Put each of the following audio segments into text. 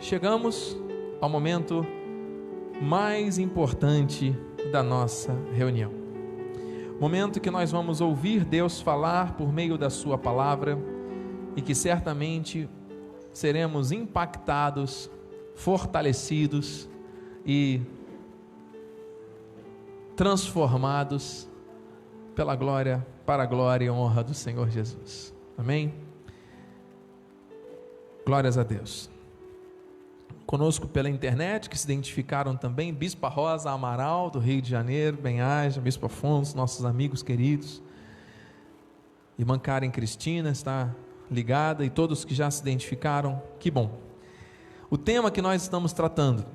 chegamos ao momento mais importante da nossa reunião. Momento que nós vamos ouvir Deus falar por meio da Sua palavra e que certamente seremos impactados, fortalecidos e transformados pela glória, para a glória e honra do Senhor Jesus. Amém? Glórias a Deus. Conosco pela internet, que se identificaram também, Bispa Rosa Amaral, do Rio de Janeiro, Benhaja, Bispo Afonso, nossos amigos queridos. Irmã Karen Cristina está ligada e todos que já se identificaram, que bom. O tema que nós estamos tratando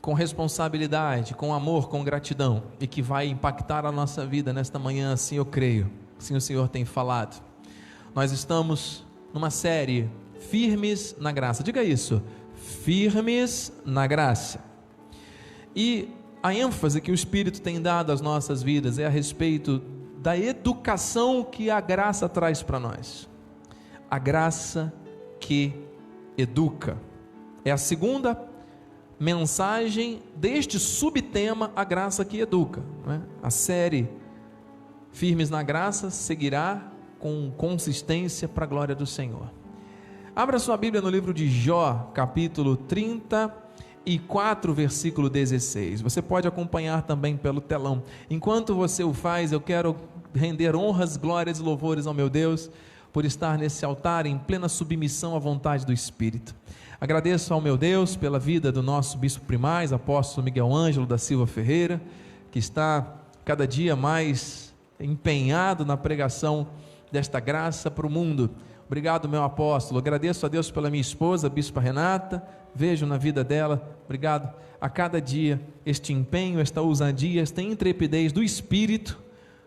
com responsabilidade, com amor, com gratidão e que vai impactar a nossa vida nesta manhã, assim eu creio, assim o Senhor tem falado. Nós estamos numa série Firmes na Graça, diga isso, firmes na graça. E a ênfase que o Espírito tem dado às nossas vidas é a respeito da educação que a graça traz para nós. A graça que educa. É a segunda mensagem deste subtema, a graça que educa. É? A série Firmes na Graça seguirá com consistência para a glória do Senhor. Abra sua Bíblia no livro de Jó, capítulo 34, versículo 16. Você pode acompanhar também pelo telão. Enquanto você o faz, eu quero render honras, glórias e louvores ao meu Deus por estar nesse altar em plena submissão à vontade do Espírito. Agradeço ao meu Deus pela vida do nosso bispo primaz, apóstolo Miguel Ângelo da Silva Ferreira, que está cada dia mais empenhado na pregação desta graça para o mundo. Obrigado, meu apóstolo. Agradeço a Deus pela minha esposa, a bispa Renata. Vejo na vida dela, obrigado, a cada dia este empenho, esta ousadia, esta intrepidez do espírito.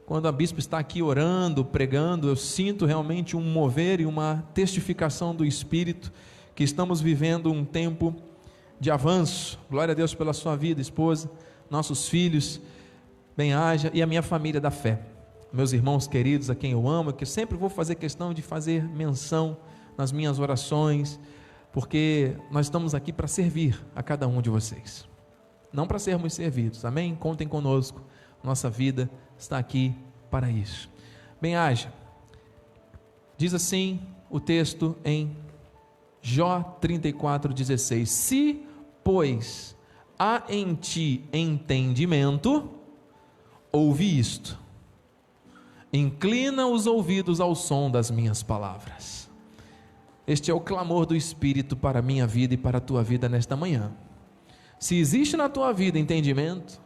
Quando a bispa está aqui orando, pregando, eu sinto realmente um mover e uma testificação do espírito que estamos vivendo um tempo de avanço. Glória a Deus pela sua vida, esposa, nossos filhos, bem-haja e a minha família da fé. Meus irmãos queridos, a quem eu amo, que sempre vou fazer questão de fazer menção nas minhas orações, porque nós estamos aqui para servir a cada um de vocês. Não para sermos servidos. Amém? Contem conosco. Nossa vida está aqui para isso. Bem-haja. Diz assim o texto em Jó 34,16: Se, pois, há em ti entendimento, ouve isto, inclina os ouvidos ao som das minhas palavras. Este é o clamor do Espírito para a minha vida e para a tua vida nesta manhã. Se existe na tua vida entendimento,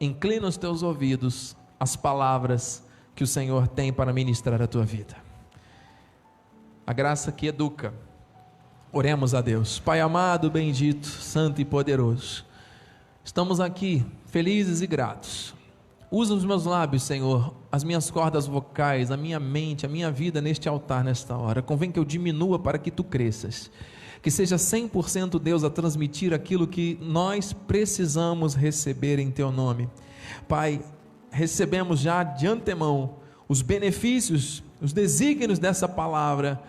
inclina os teus ouvidos às palavras que o Senhor tem para ministrar a tua vida a graça que educa. Oremos a Deus. Pai amado, bendito, santo e poderoso. Estamos aqui felizes e gratos. Usa os meus lábios, Senhor, as minhas cordas vocais, a minha mente, a minha vida neste altar nesta hora. Convém que eu diminua para que tu cresças. Que seja 100% Deus a transmitir aquilo que nós precisamos receber em teu nome. Pai, recebemos já de antemão os benefícios, os desígnios dessa palavra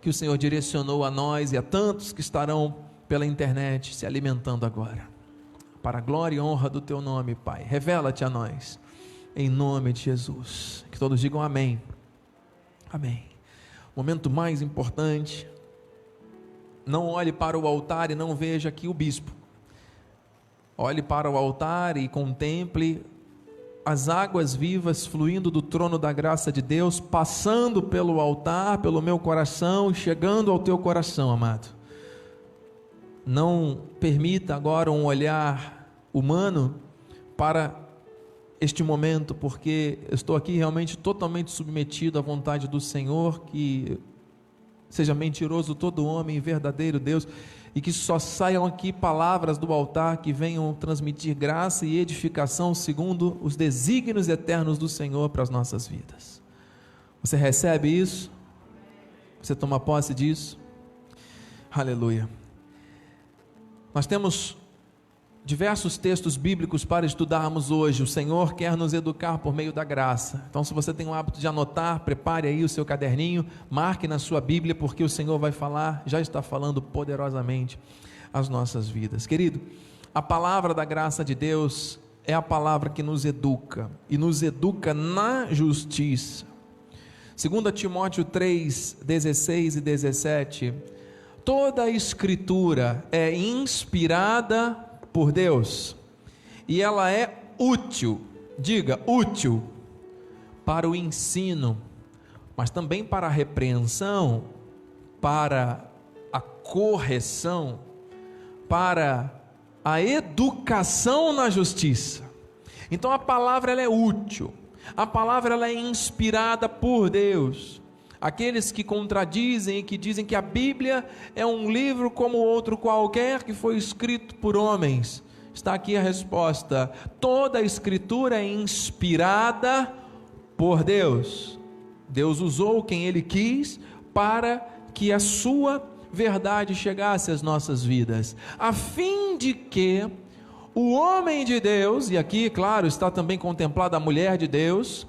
que o Senhor direcionou a nós e a tantos que estarão pela internet se alimentando agora. Para a glória e honra do teu nome, Pai. Revela-te a nós, em nome de Jesus. Que todos digam amém. Amém. Momento mais importante. Não olhe para o altar e não veja aqui o bispo. Olhe para o altar e contemple as águas vivas fluindo do trono da graça de Deus, passando pelo altar, pelo meu coração, chegando ao teu coração, amado. Não permita agora um olhar humano para este momento, porque estou aqui realmente totalmente submetido à vontade do Senhor, que seja mentiroso todo homem verdadeiro Deus e que só saiam aqui palavras do altar que venham transmitir graça e edificação segundo os desígnios eternos do Senhor para as nossas vidas. Você recebe isso? Você toma posse disso? Aleluia. Nós temos diversos textos bíblicos para estudarmos hoje. O Senhor quer nos educar por meio da graça. Então, se você tem o hábito de anotar, prepare aí o seu caderninho, marque na sua Bíblia, porque o Senhor vai falar, já está falando poderosamente as nossas vidas. Querido, a palavra da graça de Deus é a palavra que nos educa e nos educa na justiça. 2 Timóteo 3, 16 e 17. Toda a escritura é inspirada por Deus e ela é útil, diga, útil para o ensino, mas também para a repreensão, para a correção, para a educação na justiça. Então a palavra ela é útil. A palavra ela é inspirada por Deus. Aqueles que contradizem e que dizem que a Bíblia é um livro como outro qualquer que foi escrito por homens. Está aqui a resposta. Toda a escritura é inspirada por Deus. Deus usou quem ele quis para que a sua verdade chegasse às nossas vidas, a fim de que o homem de Deus, e aqui, claro, está também contemplada a mulher de Deus,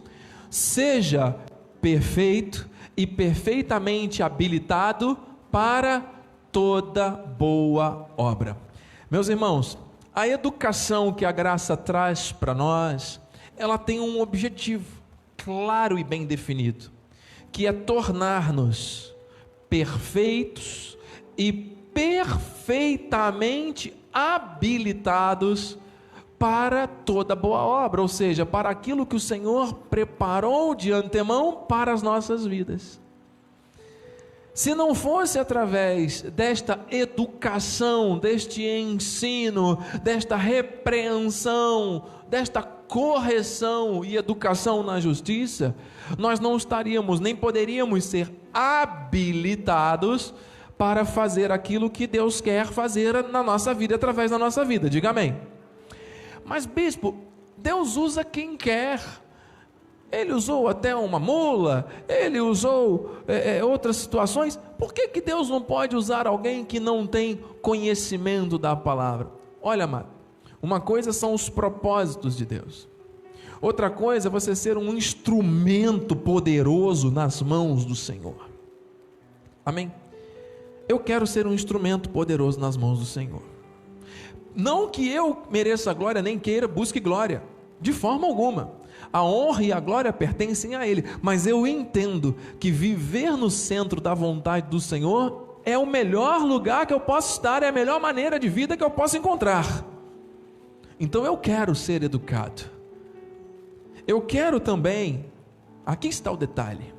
seja perfeito e perfeitamente habilitado para toda boa obra. Meus irmãos, a educação que a graça traz para nós, ela tem um objetivo claro e bem definido, que é tornar-nos perfeitos e perfeitamente habilitados para toda boa obra, ou seja, para aquilo que o Senhor preparou de antemão para as nossas vidas. Se não fosse através desta educação, deste ensino, desta repreensão, desta correção e educação na justiça, nós não estaríamos nem poderíamos ser habilitados para fazer aquilo que Deus quer fazer na nossa vida através da nossa vida. Diga amém. Mas, bispo, Deus usa quem quer. Ele usou até uma mula, ele usou é, é, outras situações. Por que, que Deus não pode usar alguém que não tem conhecimento da palavra? Olha, amado, uma coisa são os propósitos de Deus, outra coisa é você ser um instrumento poderoso nas mãos do Senhor. Amém? Eu quero ser um instrumento poderoso nas mãos do Senhor. Não que eu mereça glória, nem queira, busque glória, de forma alguma. A honra e a glória pertencem a Ele, mas eu entendo que viver no centro da vontade do Senhor é o melhor lugar que eu posso estar, é a melhor maneira de vida que eu posso encontrar. Então eu quero ser educado. Eu quero também, aqui está o detalhe.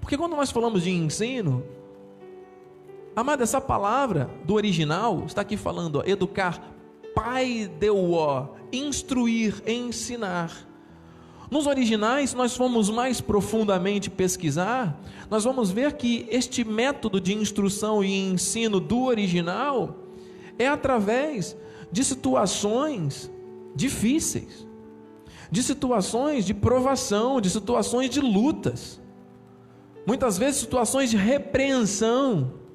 Porque quando nós falamos de ensino, Amado, essa palavra do original está aqui falando, ó, educar, pai deu ó, instruir, ensinar. Nos originais, nós fomos mais profundamente pesquisar, nós vamos ver que este método de instrução e ensino do original é através de situações difíceis, de situações de provação, de situações de lutas, muitas vezes situações de repreensão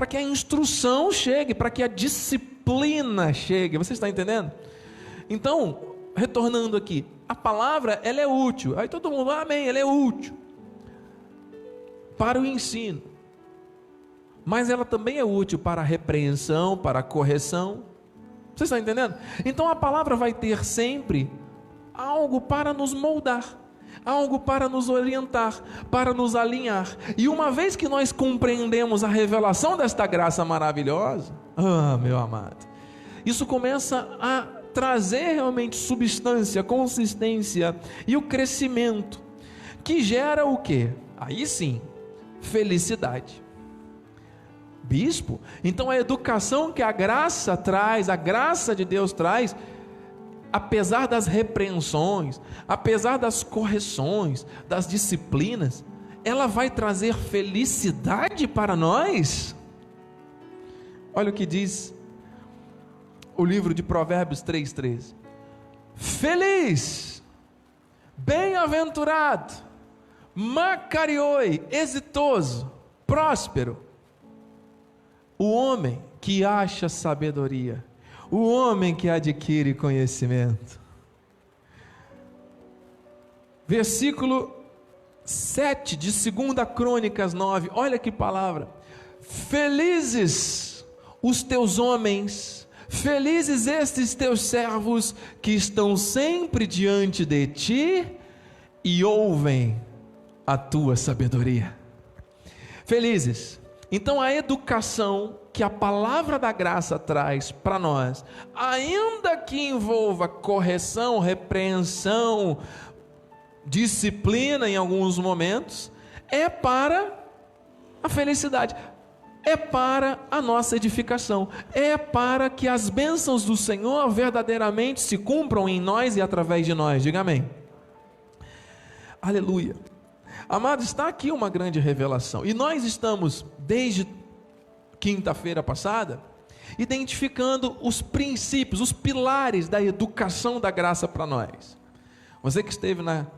para que a instrução chegue, para que a disciplina chegue. Você está entendendo? Então, retornando aqui, a palavra ela é útil. Aí todo mundo, amém, ela é útil para o ensino. Mas ela também é útil para a repreensão, para a correção. Você está entendendo? Então a palavra vai ter sempre algo para nos moldar algo para nos orientar, para nos alinhar. E uma vez que nós compreendemos a revelação desta graça maravilhosa, ah, meu amado, isso começa a trazer realmente substância, consistência e o crescimento, que gera o que? Aí sim, felicidade. Bispo, então a educação que a graça traz, a graça de Deus traz, apesar das repreensões, apesar das correções, das disciplinas, ela vai trazer felicidade para nós. Olha o que diz o livro de Provérbios 3:13. Feliz, bem-aventurado, macarioi, exitoso, próspero, o homem que acha sabedoria, o homem que adquire conhecimento. Versículo 7 de 2 Crônicas 9, olha que palavra. Felizes os teus homens, felizes estes teus servos que estão sempre diante de ti e ouvem a tua sabedoria. Felizes. Então a educação que a palavra da graça traz para nós, ainda que envolva correção, repreensão, disciplina em alguns momentos, é para a felicidade, é para a nossa edificação, é para que as bênçãos do Senhor verdadeiramente se cumpram em nós e através de nós. Diga amém. Aleluia. Amado, está aqui uma grande revelação. E nós estamos, desde quinta-feira passada, identificando os princípios, os pilares da educação da graça para nós. Você que esteve na,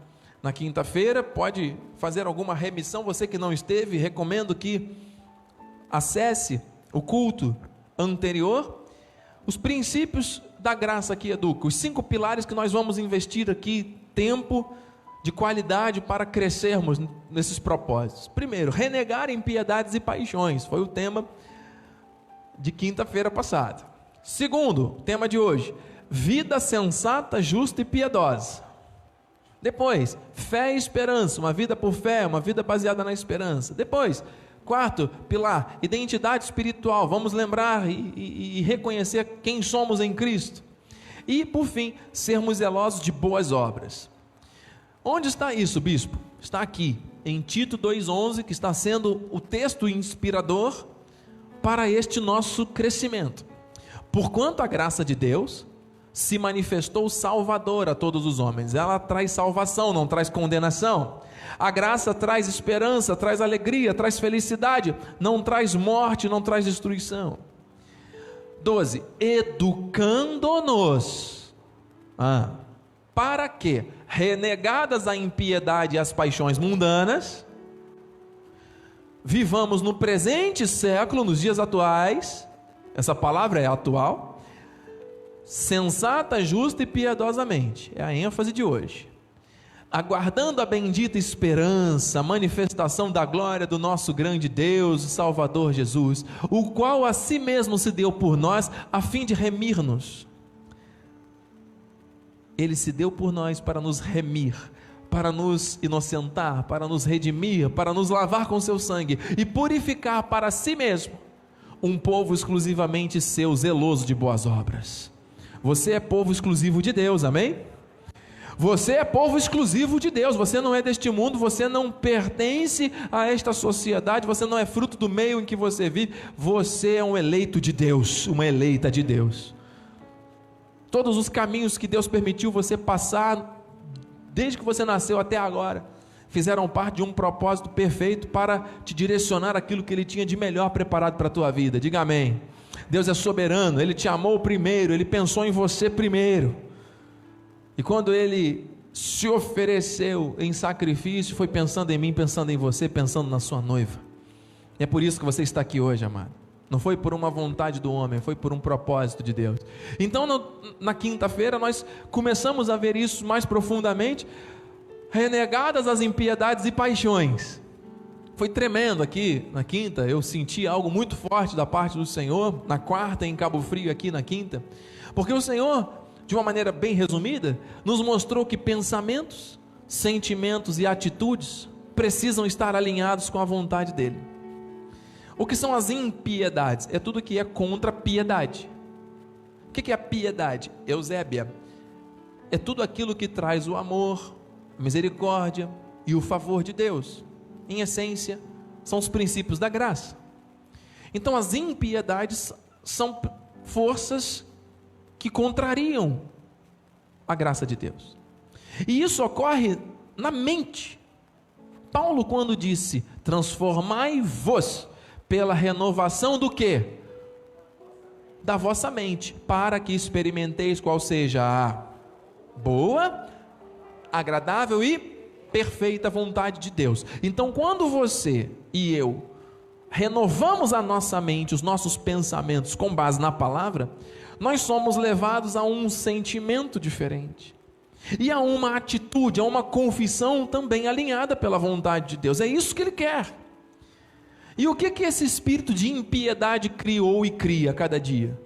na quinta-feira, pode fazer alguma remissão. Você que não esteve, recomendo que acesse o culto anterior. Os princípios da graça que educa, os cinco pilares que nós vamos investir aqui tempo de qualidade para crescermos nesses propósitos. Primeiro, renegar impiedades e paixões, foi o tema de quinta-feira passada. Segundo, tema de hoje, vida sensata, justa e piedosa. Depois, fé e esperança, uma vida por fé, uma vida baseada na esperança. Depois, quarto pilar, identidade espiritual, vamos lembrar e, e, e reconhecer quem somos em Cristo. E, por fim, sermos zelosos de boas obras. Onde está isso, bispo? Está aqui, em Tito 2,11, que está sendo o texto inspirador para este nosso crescimento. Porquanto a graça de Deus se manifestou salvador a todos os homens, ela traz salvação, não traz condenação. A graça traz esperança, traz alegria, traz felicidade, não traz morte, não traz destruição. 12. Educando-nos. Ah, para que, renegadas a impiedade e as paixões mundanas, vivamos no presente século, nos dias atuais, essa palavra é atual, sensata, justa e piedosamente, é a ênfase de hoje. Aguardando a bendita esperança, a manifestação da glória do nosso grande Deus e Salvador Jesus, o qual a si mesmo se deu por nós, a fim de remir-nos ele se deu por nós para nos remir, para nos inocentar, para nos redimir, para nos lavar com seu sangue e purificar para si mesmo um povo exclusivamente seu, zeloso de boas obras. Você é povo exclusivo de Deus, amém? Você é povo exclusivo de Deus, você não é deste mundo, você não pertence a esta sociedade, você não é fruto do meio em que você vive, você é um eleito de Deus, uma eleita de Deus. Todos os caminhos que Deus permitiu você passar, desde que você nasceu até agora, fizeram parte de um propósito perfeito para te direcionar aquilo que Ele tinha de melhor preparado para a tua vida. Diga amém. Deus é soberano, Ele te amou primeiro, Ele pensou em você primeiro. E quando Ele se ofereceu em sacrifício, foi pensando em mim, pensando em você, pensando na sua noiva. E é por isso que você está aqui hoje, amado. Não foi por uma vontade do homem, foi por um propósito de Deus. Então, no, na quinta-feira, nós começamos a ver isso mais profundamente. Renegadas as impiedades e paixões. Foi tremendo aqui na quinta, eu senti algo muito forte da parte do Senhor, na quarta, em Cabo Frio, aqui na quinta, porque o Senhor, de uma maneira bem resumida, nos mostrou que pensamentos, sentimentos e atitudes precisam estar alinhados com a vontade dEle. O que são as impiedades? É tudo que é contra a piedade. O que é a piedade? Eusébia. É tudo aquilo que traz o amor, a misericórdia e o favor de Deus. Em essência, são os princípios da graça. Então, as impiedades são forças que contrariam a graça de Deus. E isso ocorre na mente. Paulo, quando disse: Transformai-vos pela renovação do que? Da vossa mente, para que experimenteis qual seja a boa, agradável e perfeita vontade de Deus. Então, quando você e eu renovamos a nossa mente, os nossos pensamentos com base na palavra, nós somos levados a um sentimento diferente. E a uma atitude, a uma confissão também alinhada pela vontade de Deus. É isso que ele quer. E o que que esse espírito de impiedade criou e cria cada dia?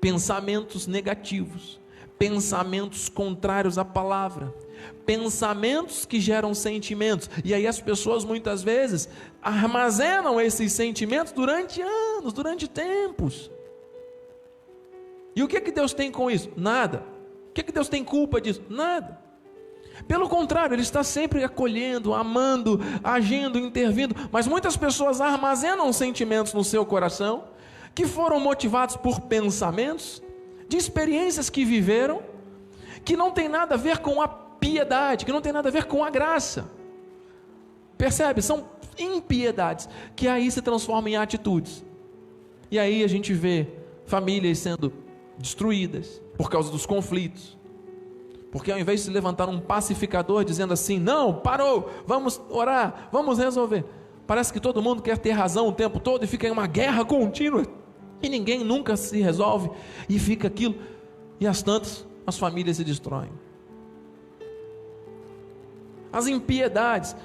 Pensamentos negativos, pensamentos contrários à palavra, pensamentos que geram sentimentos. E aí as pessoas muitas vezes armazenam esses sentimentos durante anos, durante tempos. E o que que Deus tem com isso? Nada. O que que Deus tem culpa disso? Nada. Pelo contrário, Ele está sempre acolhendo, amando, agindo, intervindo. Mas muitas pessoas armazenam sentimentos no seu coração que foram motivados por pensamentos, de experiências que viveram, que não tem nada a ver com a piedade, que não tem nada a ver com a graça. Percebe? São impiedades que aí se transformam em atitudes. E aí a gente vê famílias sendo destruídas por causa dos conflitos. Porque ao invés de se levantar um pacificador dizendo assim: "Não, parou, vamos orar, vamos resolver". Parece que todo mundo quer ter razão o tempo todo e fica em uma guerra contínua e ninguém nunca se resolve e fica aquilo e as tantas as famílias se destroem as impiedades,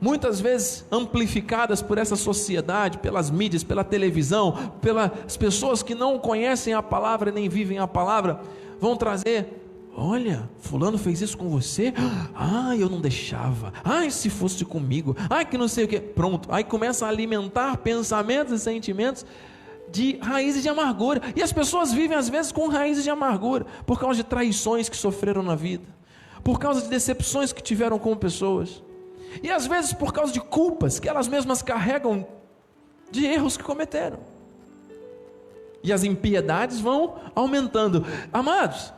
muitas vezes amplificadas por essa sociedade, pelas mídias, pela televisão, pelas pessoas que não conhecem a palavra nem vivem a palavra, vão trazer. Olha, fulano fez isso com você? Ah, eu não deixava. Ai, se fosse comigo. Ai, que não sei o que. Pronto. Aí começa a alimentar pensamentos e sentimentos de raízes de amargura. E as pessoas vivem às vezes com raízes de amargura por causa de traições que sofreram na vida por causa de decepções que tiveram com pessoas, e às vezes por causa de culpas que elas mesmas carregam de erros que cometeram. E as impiedades vão aumentando. Amados,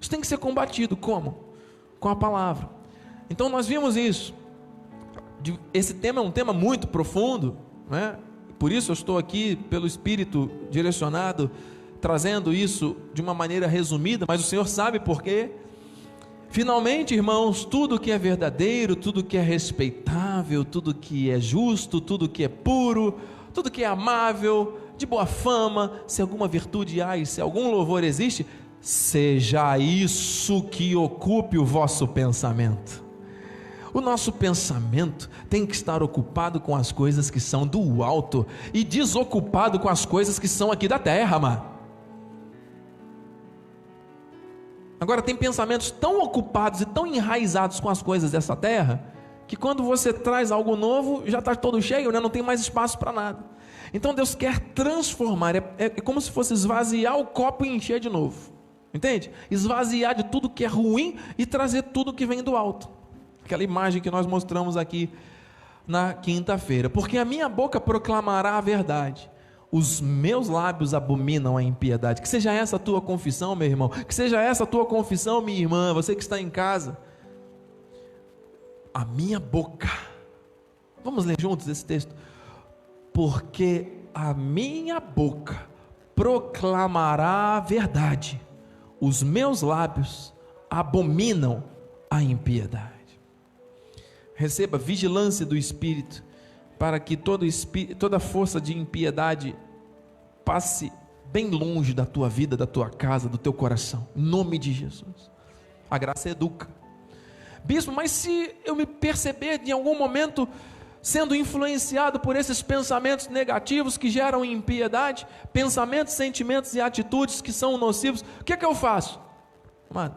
isso tem que ser combatido como? Com a palavra. Então nós vimos isso. Esse tema é um tema muito profundo, né? Por isso eu estou aqui pelo Espírito direcionado, trazendo isso de uma maneira resumida, mas o Senhor sabe por quê. Finalmente, irmãos, tudo que é verdadeiro, tudo que é respeitável, tudo que é justo, tudo que é puro, tudo que é amável, de boa fama, se alguma virtude há e se algum louvor existe, seja isso que ocupe o vosso pensamento. O nosso pensamento tem que estar ocupado com as coisas que são do alto e desocupado com as coisas que são aqui da terra, mano. Agora, tem pensamentos tão ocupados e tão enraizados com as coisas dessa terra, que quando você traz algo novo, já está todo cheio, né? não tem mais espaço para nada. Então Deus quer transformar, é, é, como se fosse esvaziar o copo e encher de novo. Entende? Esvaziar de tudo que é ruim e trazer tudo que vem do alto. Aquela imagem que nós mostramos aqui na quinta-feira. Porque a minha boca proclamará a verdade os meus lábios abominam a impiedade. Que seja essa a tua confissão, meu irmão. Que seja essa a tua confissão, minha irmã, você que está em casa. A minha boca. Vamos ler juntos esse texto. Porque a minha boca proclamará a verdade. Os meus lábios abominam a impiedade. Receba vigilância do Espírito para que todo toda força de impiedade passe bem longe da tua vida, da tua casa, do teu coração. Em nome de Jesus. A graça educa. Bispo, mas se eu me perceber em algum momento sendo influenciado por esses pensamentos negativos que geram impiedade, pensamentos, sentimentos e atitudes que são nocivos, o que é que eu faço? Mano,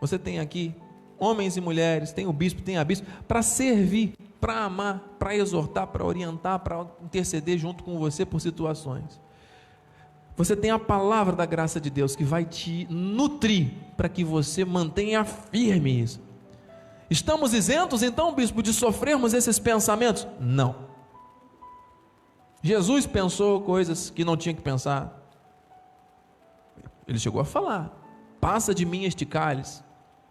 você tem aqui homens e mulheres, tem o bispo, tem a bispo, para servir para amar, para exortar, para orientar, para interceder junto com você por situações. Você tem a palavra da graça de Deus que vai te nutrir para que você mantenha firme isso. Estamos isentos então, bispo, de sofrermos esses pensamentos? Não. Jesus pensou coisas que não tinha que pensar. Ele chegou a falar: passa de mim este cálice.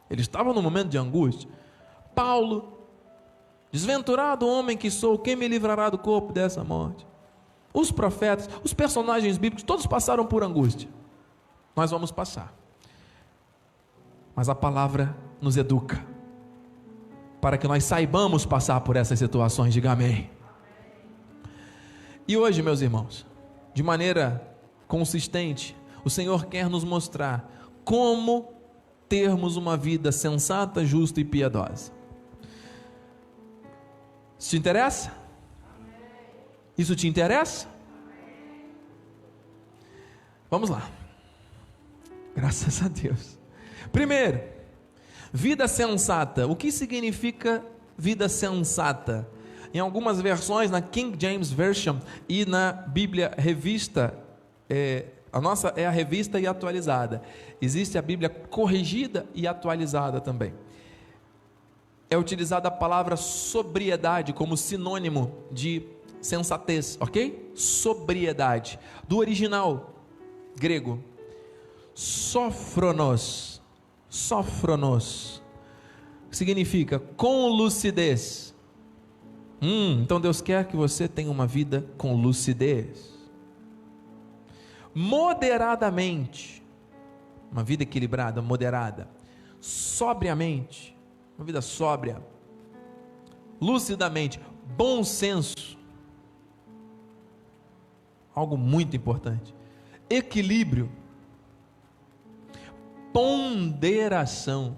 Ele estava no momento de angústia. Paulo Desventurado homem que sou, quem me livrará do corpo dessa morte? Os profetas, os personagens bíblicos, todos passaram por angústia. Nós vamos passar. Mas a palavra nos educa para que nós saibamos passar por essas situações. Diga amém. E hoje, meus irmãos, de maneira consistente, o Senhor quer nos mostrar como termos uma vida sensata, justa e piedosa. Isso te interessa? Isso te interessa? Vamos lá. Graças a Deus. Primeiro, vida sensata. O que significa vida sensata? Em algumas versões, na King James Version e na Bíblia Revista, é, a nossa é a revista e atualizada. Existe a Bíblia corrigida e atualizada também. É utilizada a palavra sobriedade como sinônimo de sensatez, ok? Sobriedade. Do original grego, sofronos. Sofronos. Significa com lucidez. Hum, então Deus quer que você tenha uma vida com lucidez. Moderadamente. Uma vida equilibrada, moderada. Sobriamente. Uma vida sóbria. Lucidamente. Bom senso. Algo muito importante equilíbrio, ponderação,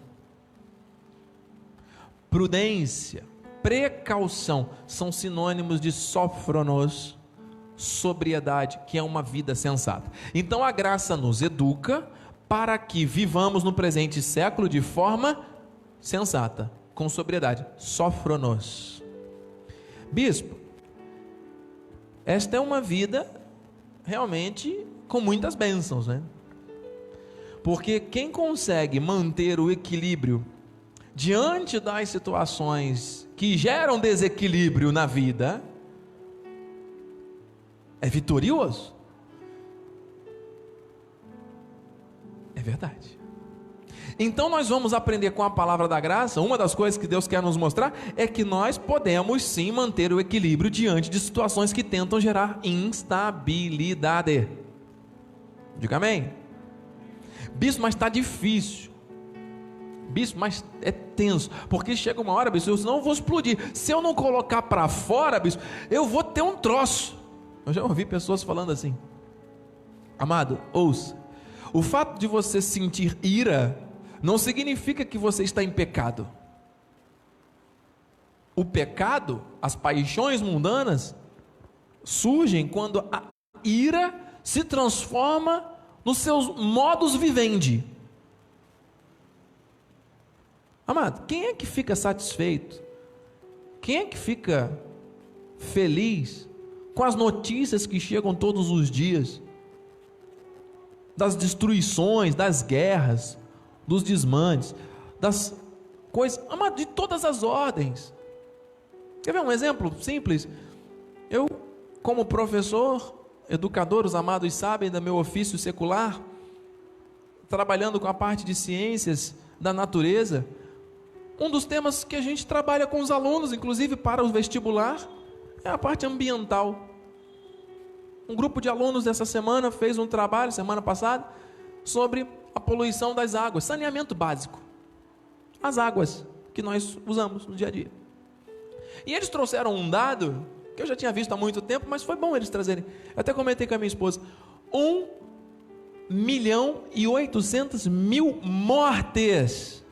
prudência, precaução são sinônimos de sofronos, sobriedade, que é uma vida sensata. Então a graça nos educa para que vivamos no presente século de forma sensata, com sobriedade, sofronos. Bispo, esta é uma vida realmente com muitas bênçãos, né? Porque quem consegue manter o equilíbrio diante das situações que geram desequilíbrio na vida é vitorioso. É verdade. Então nós vamos aprender com a palavra da graça, uma das coisas que Deus quer nos mostrar é que nós podemos sim manter o equilíbrio diante de situações que tentam gerar instabilidade. Diga amém. Bispo, mas está difícil. Bispo, mas é tenso. Porque chega uma hora, bispo, eu não vou explodir. Se eu não colocar para fora, bispo, eu vou ter um troço. Eu já ouvi pessoas falando assim. Amado, ouça. O fato de você sentir ira não significa que você está em pecado. O pecado, as paixões mundanas, surgem quando a ira se transforma nos seus modos vivendi. Amado, quem é que fica satisfeito? Quem é que fica feliz com as notícias que chegam todos os dias? Das destruições, das guerras, dos desmandes, das coisas, amado, de todas as ordens. Quer ver um exemplo simples? Eu, como professor, educador, os amados sabem do meu ofício secular, trabalhando com a parte de ciências da natureza. Um dos temas que a gente trabalha com os alunos, inclusive para o vestibular, é a parte ambiental. Um grupo de alunos dessa semana fez um trabalho, semana passada, sobre a poluição das águas, saneamento básico. As águas que nós usamos no dia a dia. E eles trouxeram um dado que eu já tinha visto há muito tempo, mas foi bom eles trazerem. Eu até comentei com a minha esposa: 1 milhão e 800 mil mortes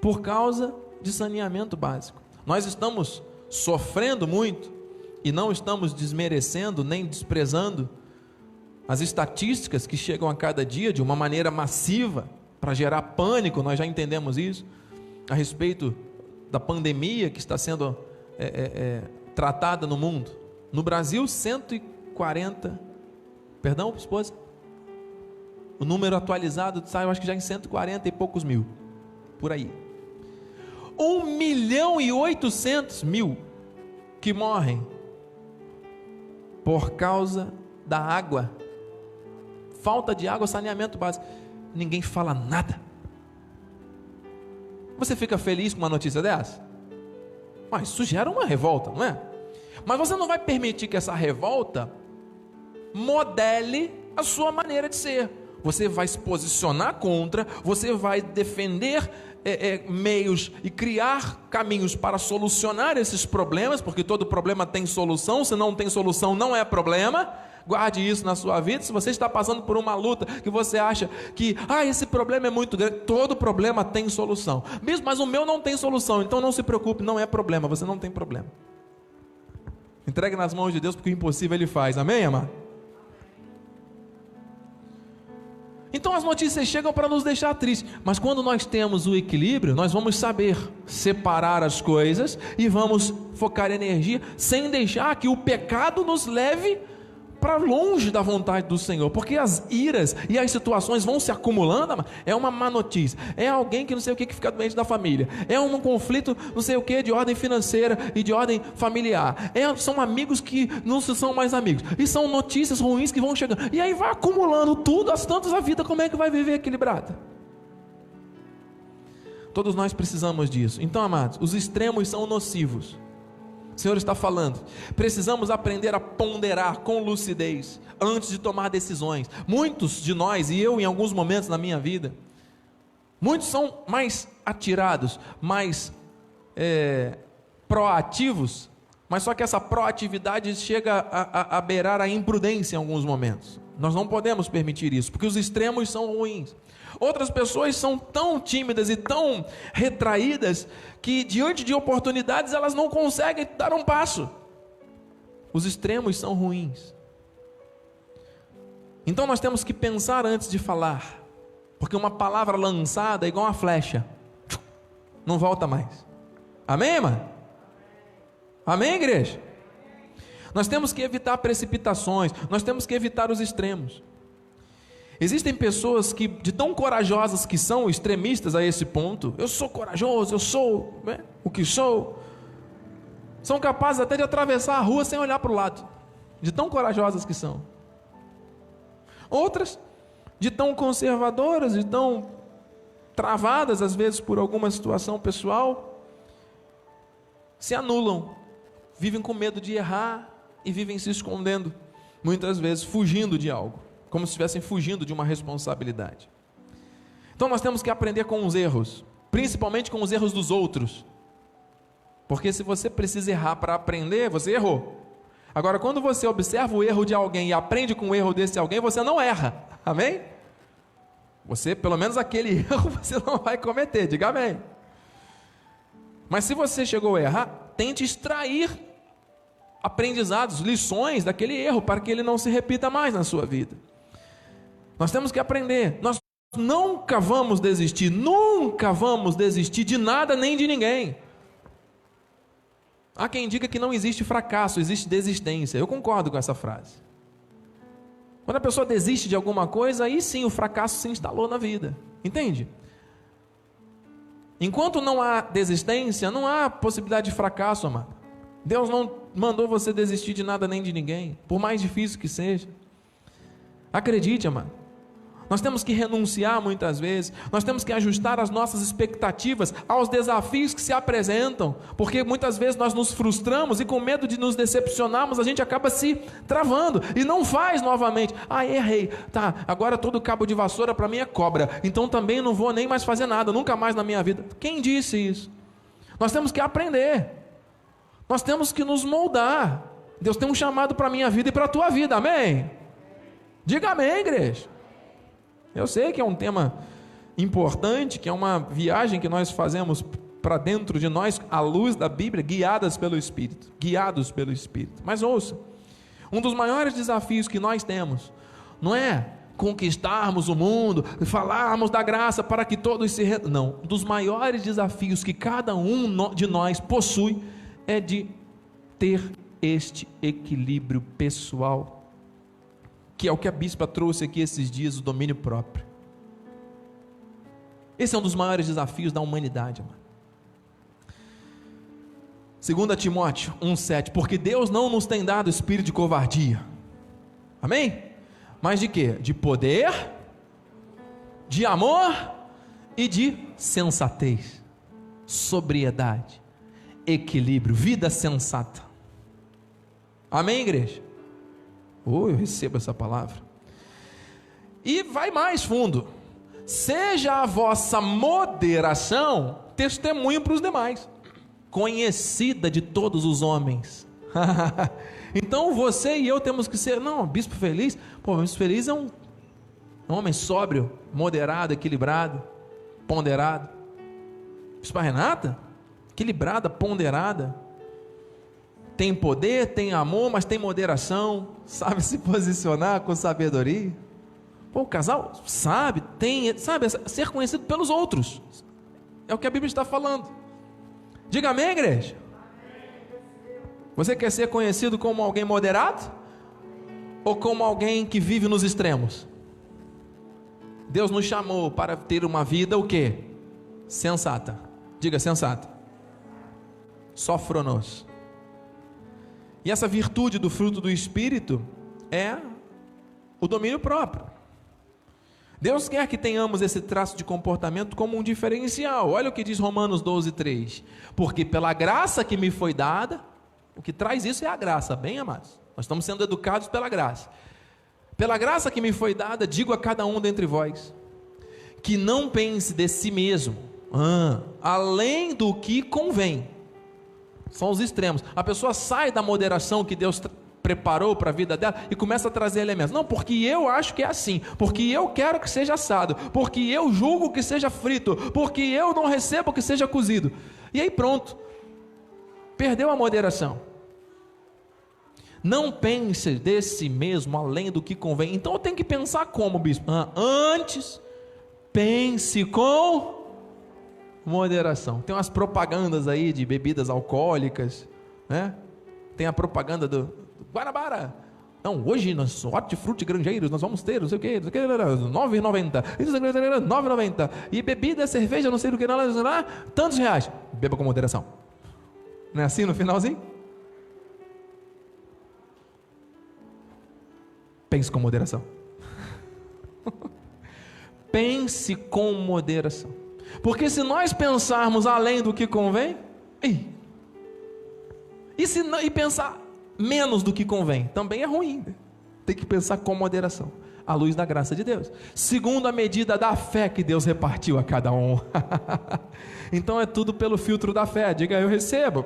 por causa de saneamento básico. Nós estamos sofrendo muito e não estamos desmerecendo nem desprezando as estatísticas que chegam a cada dia de uma maneira massiva para gerar pânico, nós já entendemos isso, a respeito da pandemia que está sendo é, é, é, tratada no mundo. No Brasil, 140. Perdão, esposa? O número atualizado sai, eu acho que já em 140 e poucos mil. Por aí. 1 milhão e 800 mil que morrem por causa da água. Falta de água, saneamento básico. Ninguém fala nada. Você fica feliz com uma notícia dessa? Mas isso gera uma revolta, não é? Mas você não vai permitir que essa revolta modele a sua maneira de ser. Você vai se posicionar contra, você vai defender é, é, meios e criar caminhos para solucionar esses problemas, porque todo problema tem solução, se não tem solução, não é problema. Guarde isso na sua vida. Se você está passando por uma luta que você acha que, ah, esse problema é muito grande, todo problema tem solução. Mesmo, mas o meu não tem solução, então não se preocupe, não é problema, você não tem problema. Entregue nas mãos de Deus, porque o impossível Ele faz. Amém, amado? Então as notícias chegam para nos deixar tristes, mas quando nós temos o equilíbrio, nós vamos saber separar as coisas e vamos focar energia sem deixar que o pecado nos leve para longe da vontade do Senhor, porque as iras e as situações vão se acumulando. É uma má notícia, é alguém que não sei o que, que fica doente da família, é um conflito não sei o que de ordem financeira e de ordem familiar, é, são amigos que não são mais amigos, e são notícias ruins que vão chegando, e aí vai acumulando tudo, as tantas a vida, como é que vai viver equilibrada? Todos nós precisamos disso. Então, amados, os extremos são nocivos. O Senhor está falando. Precisamos aprender a ponderar com lucidez antes de tomar decisões. Muitos de nós, e eu em alguns momentos na minha vida, muitos são mais atirados, mais é, proativos, mas só que essa proatividade chega a, a, a beirar a imprudência em alguns momentos. Nós não podemos permitir isso, porque os extremos são ruins. Outras pessoas são tão tímidas e tão retraídas que, diante de oportunidades, elas não conseguem dar um passo. Os extremos são ruins. Então nós temos que pensar antes de falar, porque uma palavra lançada é igual uma flecha, não volta mais. Amém, mano? Amém, igreja? Nós temos que evitar precipitações, nós temos que evitar os extremos. Existem pessoas que, de tão corajosas que são, extremistas a esse ponto, eu sou corajoso, eu sou né, o que sou, são capazes até de atravessar a rua sem olhar para o lado, de tão corajosas que são. Outras, de tão conservadoras, de tão travadas às vezes por alguma situação pessoal, se anulam, vivem com medo de errar e vivem se escondendo, muitas vezes fugindo de algo como se estivessem fugindo de uma responsabilidade. Então nós temos que aprender com os erros, principalmente com os erros dos outros. Porque se você precisa errar para aprender, você errou. Agora, quando você observa o erro de alguém e aprende com o erro desse alguém, você não erra. Amém? Você, pelo menos aquele erro, você não vai cometer. Diga amém. Mas se você chegou a errar, tente extrair aprendizados, lições daquele erro para que ele não se repita mais na sua vida. Nós temos que aprender. Nós nunca vamos desistir, nunca vamos desistir de nada nem de ninguém. Há quem diga que não existe fracasso, existe desistência. Eu concordo com essa frase. Quando a pessoa desiste de alguma coisa, aí sim o fracasso se instalou na vida. Entende? Enquanto não há desistência, não há possibilidade de fracasso, amado. Deus não mandou você desistir de nada nem de ninguém, por mais difícil que seja. Acredite, amado. Nós temos que renunciar muitas vezes, nós temos que ajustar as nossas expectativas aos desafios que se apresentam, porque muitas vezes nós nos frustramos e com medo de nos decepcionarmos, a gente acaba se travando e não faz novamente. Ah, errei, tá, agora todo cabo de vassoura para mim é cobra, então também não vou nem mais fazer nada, nunca mais na minha vida. Quem disse isso? Nós temos que aprender, nós temos que nos moldar. Deus tem um chamado para a minha vida e para a tua vida, amém? Diga amém, igreja. Eu sei que é um tema importante, que é uma viagem que nós fazemos para dentro de nós, à luz da Bíblia, guiadas pelo Espírito, guiados pelo Espírito. Mas ouça, um dos maiores desafios que nós temos não é conquistarmos o mundo, falarmos da graça para que todos se rendam. Não, um dos maiores desafios que cada um de nós possui é de ter este equilíbrio pessoal que é o que a bispa trouxe aqui esses dias, o domínio próprio. Esse é um dos maiores desafios da humanidade, mano. 2 Timóteo 1,7 Porque Deus não nos tem dado espírito de covardia, amém? Mas de quê? De poder, de amor e de sensatez, sobriedade, equilíbrio, vida sensata, amém, igreja? Oh, eu recebo essa palavra. E vai mais fundo. seja a vossa moderação testemunho para os demais, conhecida de todos os homens. então você e eu temos que ser, não, bispo feliz, pô, bispo feliz é um, um homem sóbrio, moderado, equilibrado, ponderado. Bispo Renata, equilibrada, ponderada, tem poder, tem amor, mas tem moderação, sabe se posicionar com sabedoria. Pô, o casal sabe, tem, sabe, ser conhecido pelos outros. É o que a Bíblia está falando. Diga amém, igreja. Você quer ser conhecido como alguém moderado? Ou como alguém que vive nos extremos? Deus nos chamou para ter uma vida o quê? Sensata. Diga sensata. Sofronos. E essa virtude do fruto do Espírito é o domínio próprio. Deus quer que tenhamos esse traço de comportamento como um diferencial. Olha o que diz Romanos 12, 3. Porque pela graça que me foi dada, o que traz isso é a graça, bem amados. Nós estamos sendo educados pela graça. Pela graça que me foi dada, digo a cada um dentre vós, que não pense de si mesmo, ah, além do que convém, são os extremos. A pessoa sai da moderação que Deus preparou para a vida dela e começa a trazer elementos. Não, porque eu acho que é assim, porque eu quero que seja assado, porque eu julgo que seja frito, porque eu não recebo que seja cozido. E aí pronto. Perdeu a moderação. Não pense de si mesmo além do que convém. Então eu tenho que pensar como, bispo? Ah, antes, pense com moderação. Tem umas propagandas aí de bebidas alcoólicas, né? Tem a propaganda do, do Guanabara. Não, hoje nós hortifruti granjeiros, nós vamos ter, não sei o que, não sei o que, 9,90. 9,90. E bebida, cerveja, não sei do que, não, não, não, tantos reais. Beba com moderação. Não é assim no finalzinho? Pense com moderação. Pense com moderação. Porque se nós pensarmos além do que convém, e, se, e pensar menos do que convém, também é ruim. Tem que pensar com moderação, à luz da graça de Deus, segundo a medida da fé que Deus repartiu a cada um. então é tudo pelo filtro da fé. Diga eu recebo.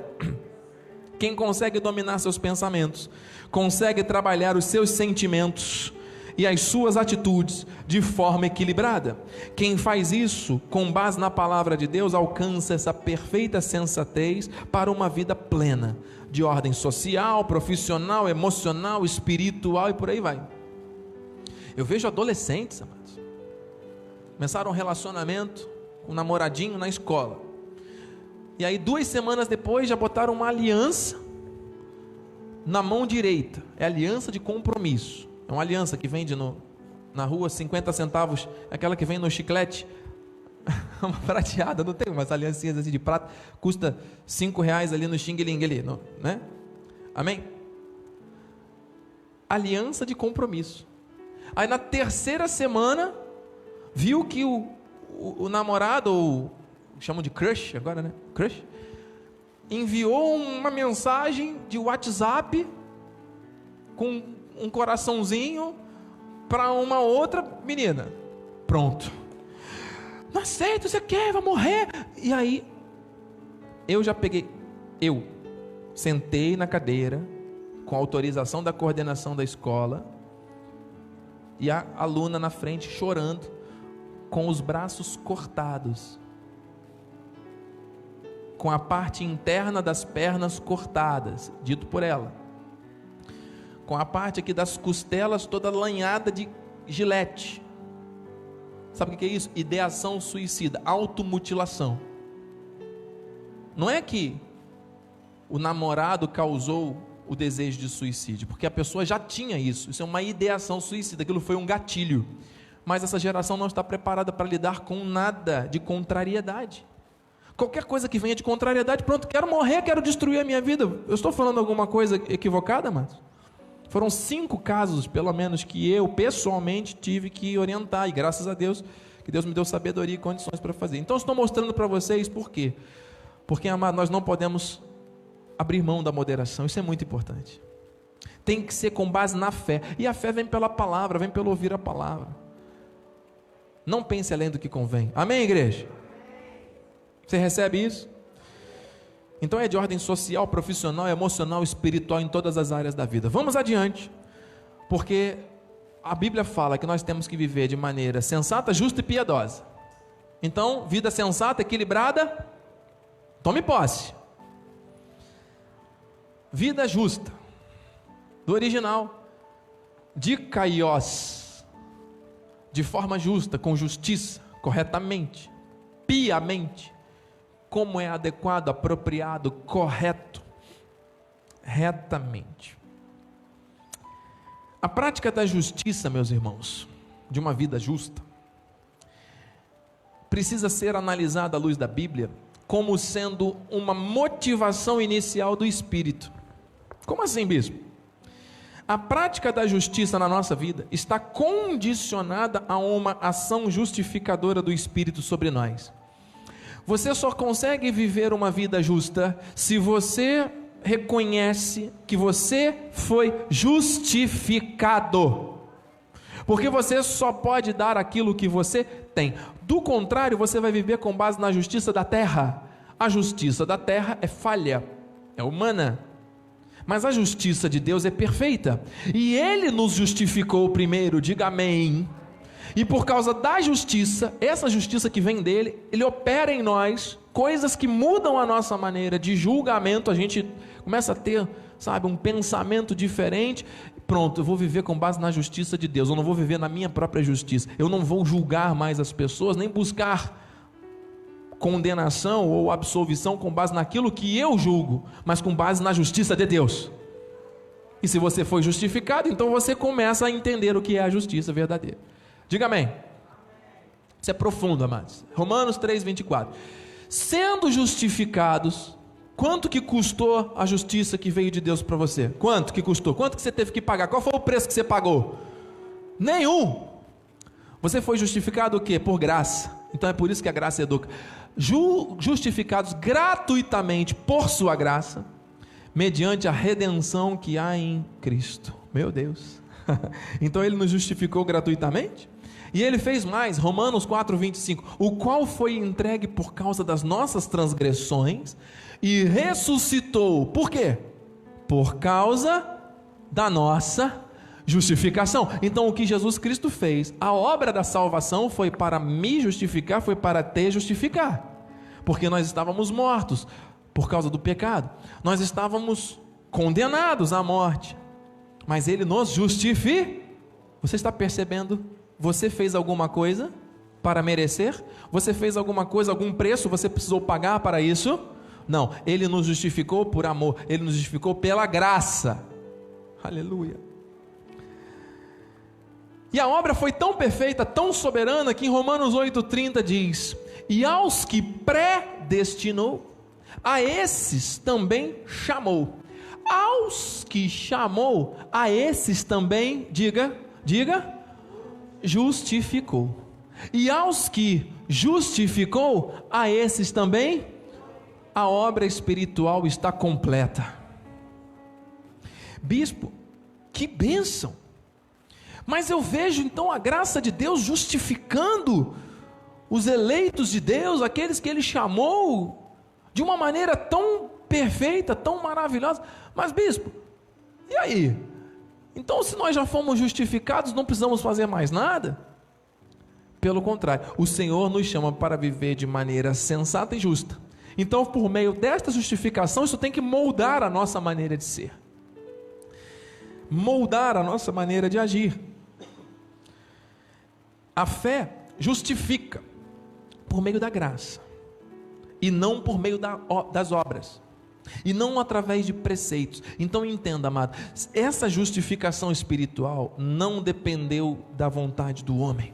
Quem consegue dominar seus pensamentos, consegue trabalhar os seus sentimentos, e as suas atitudes de forma equilibrada. Quem faz isso com base na palavra de Deus alcança essa perfeita sensatez para uma vida plena, de ordem social, profissional, emocional, espiritual e por aí vai. Eu vejo adolescentes, amados, começaram um relacionamento com um namoradinho na escola. E aí, duas semanas depois, já botaram uma aliança na mão direita. É aliança de compromisso. É uma aliança que vende no, na rua 50 centavos, aquela que vem no chiclete, uma prateada, não tem umas aliancinhas assim de prata, custa 5 reais ali no Xing Ling ali, no, né? Amém? Aliança de compromisso. Aí na terceira semana, viu que o, o, o namorado, ou chamam de crush agora, né? Crush, enviou uma mensagem de WhatsApp com um coraçãozinho para uma outra menina. Pronto. Não aceito, você quer, vai morrer. E aí, eu já peguei, eu sentei na cadeira, com autorização da coordenação da escola, e a aluna na frente chorando, com os braços cortados, com a parte interna das pernas cortadas, dito por ela com a parte aqui das costelas toda lanhada de gilete. Sabe o que é isso? Ideação suicida, automutilação. Não é que o namorado causou o desejo de suicídio, porque a pessoa já tinha isso. Isso é uma ideação suicida, aquilo foi um gatilho. Mas essa geração não está preparada para lidar com nada de contrariedade. Qualquer coisa que venha de contrariedade, pronto, quero morrer, quero destruir a minha vida. Eu estou falando alguma coisa equivocada, mas foram cinco casos, pelo menos, que eu pessoalmente tive que orientar, e graças a Deus que Deus me deu sabedoria e condições para fazer. Então, estou mostrando para vocês por quê. Porque, amado, nós não podemos abrir mão da moderação, isso é muito importante. Tem que ser com base na fé, e a fé vem pela palavra, vem pelo ouvir a palavra. Não pense além do que convém. Amém, igreja? Você recebe isso? Então é de ordem social, profissional, emocional, espiritual em todas as áreas da vida. Vamos adiante, porque a Bíblia fala que nós temos que viver de maneira sensata, justa e piedosa. Então, vida sensata, equilibrada, tome posse. Vida justa, do original, de kaios, de forma justa, com justiça, corretamente, piamente, como é adequado, apropriado, correto, retamente. A prática da justiça, meus irmãos, de uma vida justa, precisa ser analisada à luz da Bíblia como sendo uma motivação inicial do espírito. Como assim, bispo? A prática da justiça na nossa vida está condicionada a uma ação justificadora do espírito sobre nós. Você só consegue viver uma vida justa se você reconhece que você foi justificado. Porque você só pode dar aquilo que você tem. Do contrário, você vai viver com base na justiça da terra. A justiça da terra é falha, é humana. Mas a justiça de Deus é perfeita. E Ele nos justificou primeiro, diga amém. E por causa da justiça, essa justiça que vem dele, ele opera em nós coisas que mudam a nossa maneira de julgamento. A gente começa a ter, sabe, um pensamento diferente. Pronto, eu vou viver com base na justiça de Deus. Eu não vou viver na minha própria justiça. Eu não vou julgar mais as pessoas, nem buscar condenação ou absolvição com base naquilo que eu julgo, mas com base na justiça de Deus. E se você foi justificado, então você começa a entender o que é a justiça verdadeira. Diga amém. Isso é profundo, amados. Romanos 3, 24. Sendo justificados, quanto que custou a justiça que veio de Deus para você? Quanto que custou? Quanto que você teve que pagar? Qual foi o preço que você pagou? Nenhum. Você foi justificado o quê? Por graça. Então é por isso que a graça educa. Ju, justificados gratuitamente por sua graça, mediante a redenção que há em Cristo. Meu Deus. então ele nos justificou gratuitamente? E ele fez mais, Romanos 4, 25, o qual foi entregue por causa das nossas transgressões e ressuscitou. Por quê? Por causa da nossa justificação. Então, o que Jesus Cristo fez, a obra da salvação foi para me justificar, foi para te justificar. Porque nós estávamos mortos por causa do pecado, nós estávamos condenados à morte, mas Ele nos justifica. Você está percebendo você fez alguma coisa para merecer? Você fez alguma coisa, algum preço você precisou pagar para isso? Não, ele nos justificou por amor, ele nos justificou pela graça. Aleluia. E a obra foi tão perfeita, tão soberana, que em Romanos 8,30 diz: E aos que predestinou, a esses também chamou. Aos que chamou, a esses também, diga, diga, justificou. E aos que justificou, a esses também a obra espiritual está completa. Bispo, que bênção! Mas eu vejo então a graça de Deus justificando os eleitos de Deus, aqueles que Ele chamou, de uma maneira tão perfeita, tão maravilhosa. Mas, bispo, e aí? Então, se nós já fomos justificados, não precisamos fazer mais nada? Pelo contrário, o Senhor nos chama para viver de maneira sensata e justa. Então, por meio desta justificação, isso tem que moldar a nossa maneira de ser, moldar a nossa maneira de agir. A fé justifica por meio da graça e não por meio das obras e não através de preceitos. Então entenda, amado, essa justificação espiritual não dependeu da vontade do homem.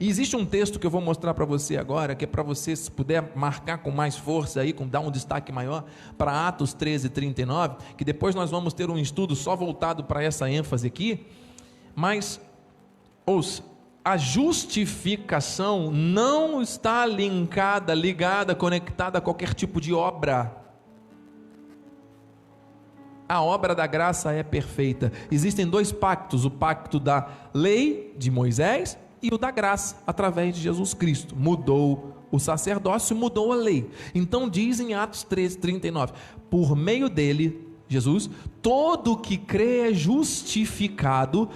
E existe um texto que eu vou mostrar para você agora, que é para você, se puder marcar com mais força aí, com dar um destaque maior, para Atos 13, 39, que depois nós vamos ter um estudo só voltado para essa ênfase aqui. Mas, ouça, a justificação não está linkada, ligada, conectada a qualquer tipo de obra a obra da graça é perfeita. Existem dois pactos: o pacto da lei de Moisés e o da graça, através de Jesus Cristo. Mudou o sacerdócio, mudou a lei. Então diz em Atos 13, 39: por meio dele, Jesus, todo que crê é justificado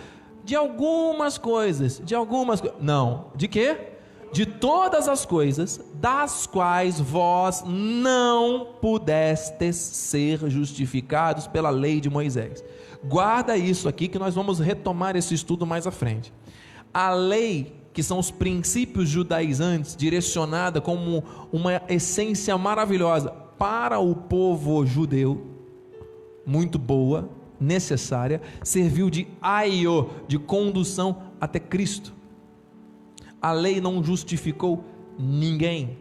de algumas coisas, de algumas Não, de quê? De todas as coisas das quais vós não pudestes ser justificados pela lei de Moisés. Guarda isso aqui que nós vamos retomar esse estudo mais à frente. A lei, que são os princípios judaizantes, direcionada como uma essência maravilhosa para o povo judeu, muito boa, necessária, serviu de aio, de condução até Cristo. A lei não justificou ninguém.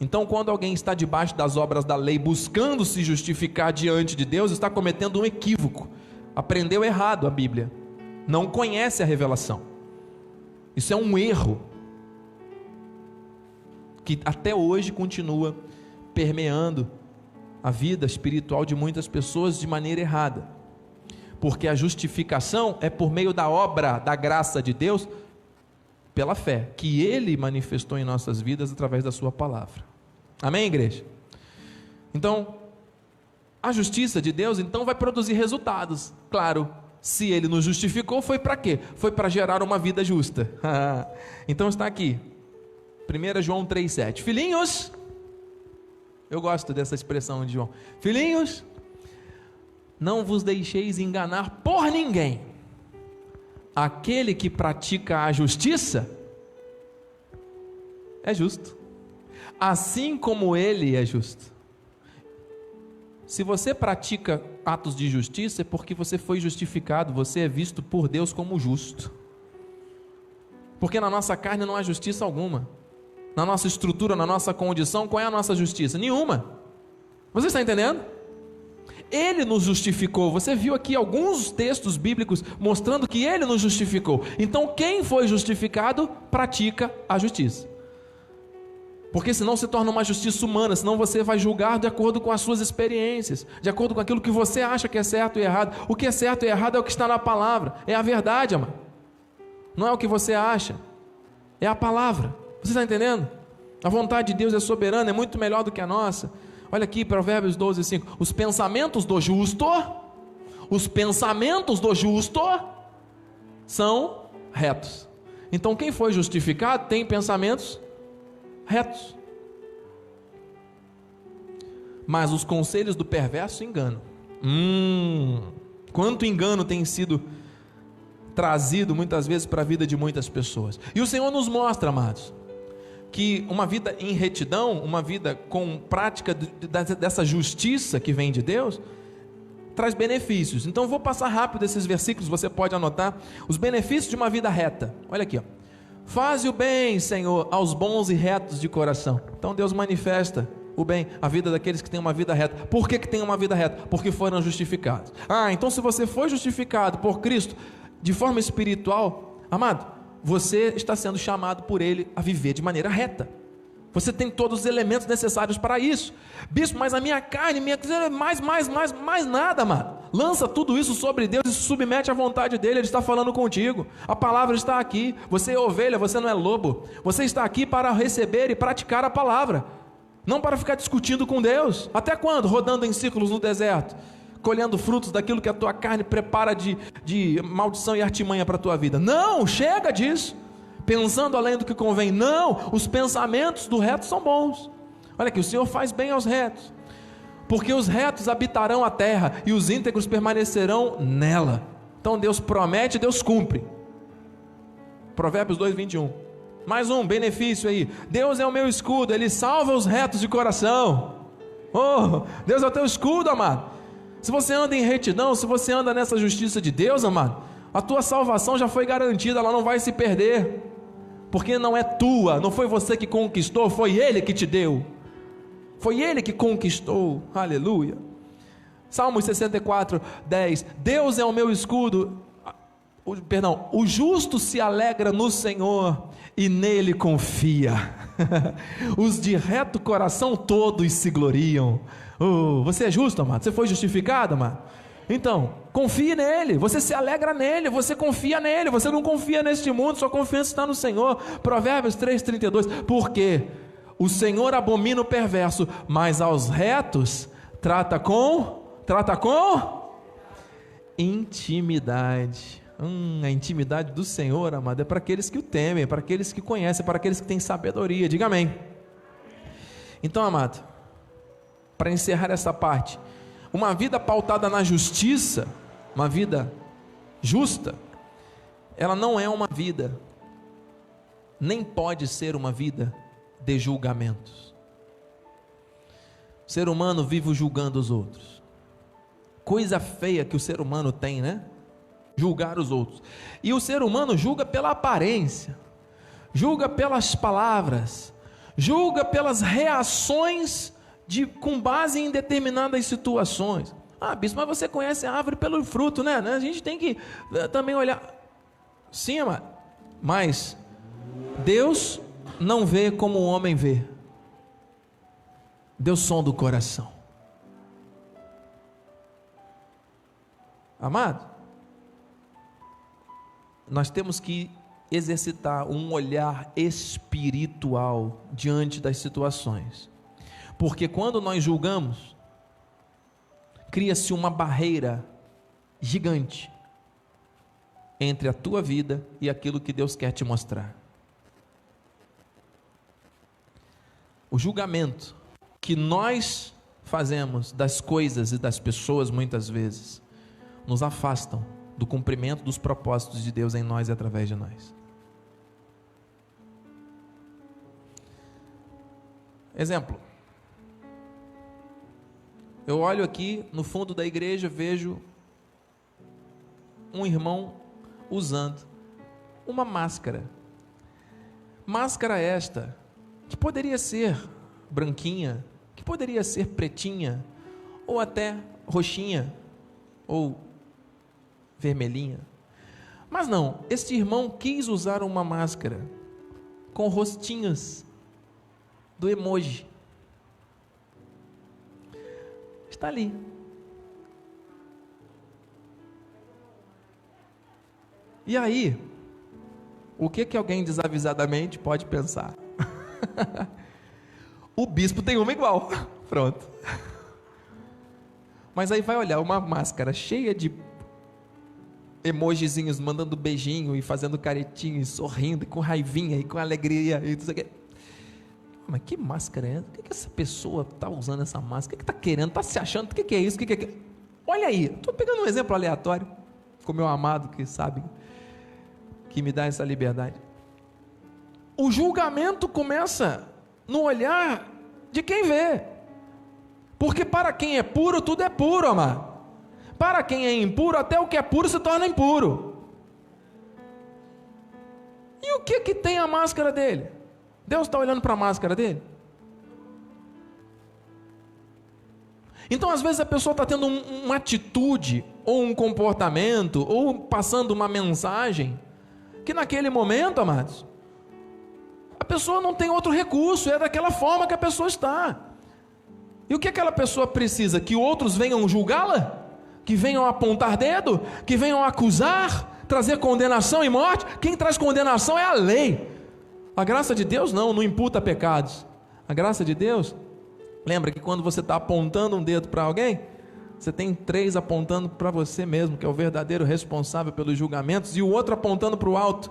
Então, quando alguém está debaixo das obras da lei, buscando se justificar diante de Deus, está cometendo um equívoco. Aprendeu errado a Bíblia. Não conhece a revelação. Isso é um erro que até hoje continua permeando a vida espiritual de muitas pessoas de maneira errada. Porque a justificação é por meio da obra da graça de Deus, pela fé, que Ele manifestou em nossas vidas através da Sua palavra. Amém, igreja? Então, a justiça de Deus então vai produzir resultados. Claro, se Ele nos justificou, foi para quê? Foi para gerar uma vida justa. então está aqui, 1 João 3,7. Filhinhos, eu gosto dessa expressão de João. Filhinhos, não vos deixeis enganar por ninguém. Aquele que pratica a justiça é justo, assim como ele é justo. Se você pratica atos de justiça, é porque você foi justificado, você é visto por Deus como justo. Porque na nossa carne não há justiça alguma na nossa estrutura, na nossa condição, qual é a nossa justiça? Nenhuma. Você está entendendo? Ele nos justificou. Você viu aqui alguns textos bíblicos mostrando que ele nos justificou. Então, quem foi justificado pratica a justiça. Porque senão se torna uma justiça humana, senão você vai julgar de acordo com as suas experiências, de acordo com aquilo que você acha que é certo e errado. O que é certo e errado é o que está na palavra, é a verdade, amado. Não é o que você acha, é a palavra. Você está entendendo? A vontade de Deus é soberana, é muito melhor do que a nossa. Olha aqui, Provérbios 12, 5. Os pensamentos do justo, os pensamentos do justo são retos. Então, quem foi justificado tem pensamentos retos. Mas os conselhos do perverso enganam. Hum, quanto engano tem sido trazido muitas vezes para a vida de muitas pessoas. E o Senhor nos mostra, amados, que uma vida em retidão, uma vida com prática dessa justiça que vem de Deus, traz benefícios. Então vou passar rápido esses versículos, você pode anotar os benefícios de uma vida reta. Olha aqui, ó. Faze o bem, Senhor, aos bons e retos de coração. Então Deus manifesta o bem, a vida daqueles que têm uma vida reta. Por que, que tem uma vida reta? Porque foram justificados. Ah, então se você foi justificado por Cristo de forma espiritual, amado, você está sendo chamado por Ele a viver de maneira reta. Você tem todos os elementos necessários para isso. Bispo, mas a minha carne, minha mais, mais, mais, mais nada, mano. Lança tudo isso sobre Deus e se submete à vontade dele. Ele está falando contigo. A palavra está aqui. Você é ovelha, você não é lobo. Você está aqui para receber e praticar a palavra, não para ficar discutindo com Deus. Até quando? Rodando em círculos no deserto colhendo frutos daquilo que a tua carne prepara de, de maldição e artimanha para a tua vida. Não, chega disso. Pensando além do que convém. Não, os pensamentos do reto são bons. Olha aqui, o Senhor faz bem aos retos. Porque os retos habitarão a terra e os íntegros permanecerão nela. Então Deus promete, Deus cumpre. Provérbios 2, 21. Mais um benefício aí. Deus é o meu escudo, Ele salva os retos de coração. Oh, Deus é o teu escudo, amado. Se você anda em retidão, se você anda nessa justiça de Deus, amado, a tua salvação já foi garantida, ela não vai se perder, porque não é tua, não foi você que conquistou, foi Ele que te deu, foi Ele que conquistou, aleluia. Salmos 64, 10: Deus é o meu escudo, o, perdão, o justo se alegra no Senhor e nele confia, os de reto coração todos se gloriam. Oh, você é justo, amado? Você foi justificado, amado? Então, confie nele, você se alegra nele, você confia nele, você não confia neste mundo, sua confiança está no Senhor. Provérbios 3,32. Porque o Senhor abomina o perverso, mas aos retos trata com trata com intimidade. Hum, a intimidade do Senhor, amado, é para aqueles que o temem, para aqueles que conhecem, para aqueles que têm sabedoria. Diga amém. Então, amado, para encerrar essa parte, uma vida pautada na justiça, uma vida justa, ela não é uma vida, nem pode ser uma vida de julgamentos. O ser humano vive julgando os outros. Coisa feia que o ser humano tem, né? Julgar os outros. E o ser humano julga pela aparência, julga pelas palavras, julga pelas reações de, com base em determinadas situações. Ah, bispo, mas você conhece a árvore pelo fruto, né? A gente tem que eh, também olhar. Sim, mas Deus não vê como o homem vê. Deus sonda o coração. Amado, nós temos que exercitar um olhar espiritual diante das situações. Porque quando nós julgamos, cria-se uma barreira gigante entre a tua vida e aquilo que Deus quer te mostrar. O julgamento que nós fazemos das coisas e das pessoas muitas vezes nos afastam do cumprimento dos propósitos de Deus em nós e através de nós. Exemplo. Eu olho aqui no fundo da igreja, vejo um irmão usando uma máscara. Máscara esta que poderia ser branquinha, que poderia ser pretinha, ou até roxinha, ou vermelhinha. Mas não, este irmão quis usar uma máscara com rostinhos do emoji. está ali. E aí, o que que alguém desavisadamente pode pensar? o bispo tem uma igual. Pronto. Mas aí vai olhar uma máscara cheia de emojizinhos mandando beijinho e fazendo caretinho e sorrindo e com raivinha e com alegria e tudo isso mas que máscara é? O que, que essa pessoa está usando essa máscara? O que está querendo? Está se achando? O que, que é isso? O que, que é... Olha aí, estou pegando um exemplo aleatório, com meu amado que sabe, que me dá essa liberdade. O julgamento começa no olhar de quem vê. Porque para quem é puro, tudo é puro, amado. Para quem é impuro, até o que é puro se torna impuro. E o que que tem a máscara dele? Deus está olhando para a máscara dele? Então, às vezes, a pessoa está tendo um, uma atitude, ou um comportamento, ou passando uma mensagem, que naquele momento, amados, a pessoa não tem outro recurso, é daquela forma que a pessoa está. E o que aquela pessoa precisa? Que outros venham julgá-la? Que venham apontar dedo? Que venham acusar? Trazer condenação e morte? Quem traz condenação é a lei. A graça de Deus não, não imputa pecados. A graça de Deus, lembra que quando você está apontando um dedo para alguém, você tem três apontando para você mesmo, que é o verdadeiro responsável pelos julgamentos, e o outro apontando para o alto,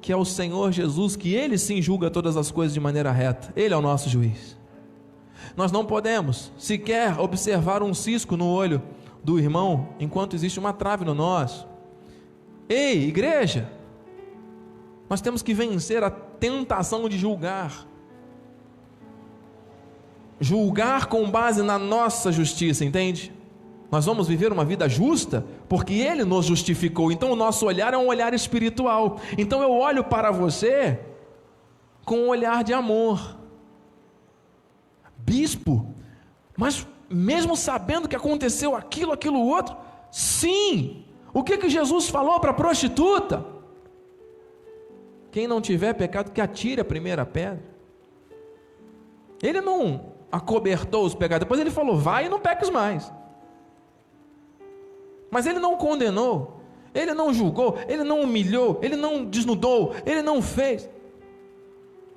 que é o Senhor Jesus, que Ele sim julga todas as coisas de maneira reta. Ele é o nosso juiz. Nós não podemos sequer observar um cisco no olho do irmão enquanto existe uma trave no nosso. Ei, igreja! Nós temos que vencer a tentação de julgar. Julgar com base na nossa justiça, entende? Nós vamos viver uma vida justa porque Ele nos justificou. Então o nosso olhar é um olhar espiritual. Então eu olho para você com um olhar de amor. Bispo, mas mesmo sabendo que aconteceu aquilo, aquilo outro, sim. O que que Jesus falou para a prostituta? Quem não tiver pecado, que atire a primeira pedra. Ele não acobertou os pecados, depois ele falou: vai e não peques mais. Mas ele não condenou, ele não julgou, ele não humilhou, ele não desnudou, ele não fez.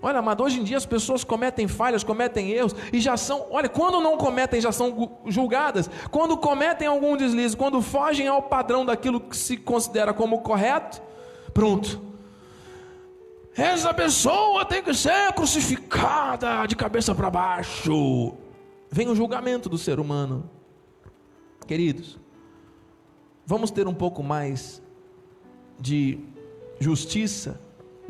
Olha, amado, hoje em dia as pessoas cometem falhas, cometem erros e já são, olha, quando não cometem, já são julgadas. Quando cometem algum deslize, quando fogem ao padrão daquilo que se considera como correto, pronto. Essa pessoa tem que ser crucificada de cabeça para baixo. Vem o julgamento do ser humano. Queridos, vamos ter um pouco mais de justiça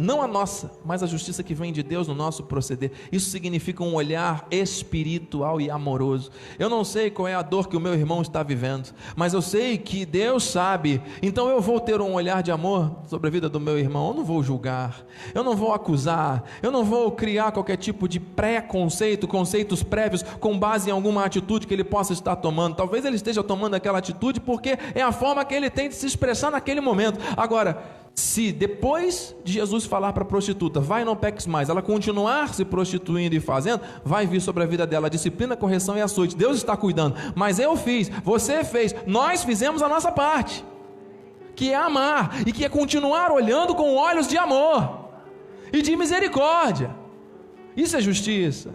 não a nossa, mas a justiça que vem de Deus no nosso proceder. Isso significa um olhar espiritual e amoroso. Eu não sei qual é a dor que o meu irmão está vivendo, mas eu sei que Deus sabe. Então eu vou ter um olhar de amor sobre a vida do meu irmão. Eu não vou julgar, eu não vou acusar, eu não vou criar qualquer tipo de pré-conceito, conceitos prévios com base em alguma atitude que ele possa estar tomando. Talvez ele esteja tomando aquela atitude porque é a forma que ele tem de se expressar naquele momento. Agora, se depois de Jesus falar para a prostituta, vai não peques mais, ela continuar se prostituindo e fazendo, vai vir sobre a vida dela a disciplina, a correção e açoite. Deus está cuidando. Mas eu fiz, você fez, nós fizemos a nossa parte, que é amar e que é continuar olhando com olhos de amor e de misericórdia. Isso é justiça.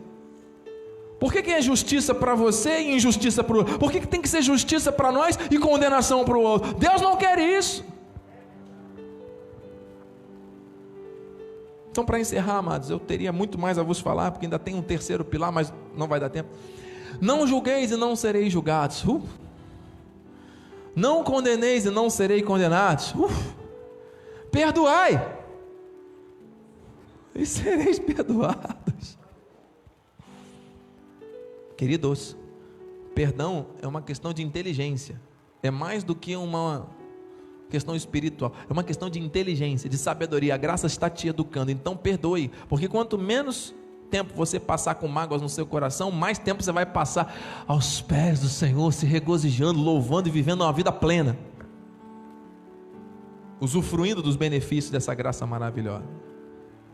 Por que, que é justiça para você e injustiça para o outro? Por que, que tem que ser justiça para nós e condenação para o outro? Deus não quer isso. Então, para encerrar, amados, eu teria muito mais a vos falar, porque ainda tem um terceiro pilar, mas não vai dar tempo. Não julgueis e não sereis julgados. Uh. Não condeneis e não sereis condenados. Uh. Perdoai e sereis perdoados. Queridos, perdão é uma questão de inteligência, é mais do que uma questão espiritual, é uma questão de inteligência, de sabedoria. A graça está te educando, então perdoe, porque quanto menos tempo você passar com mágoas no seu coração, mais tempo você vai passar aos pés do Senhor, se regozijando, louvando e vivendo uma vida plena, usufruindo dos benefícios dessa graça maravilhosa.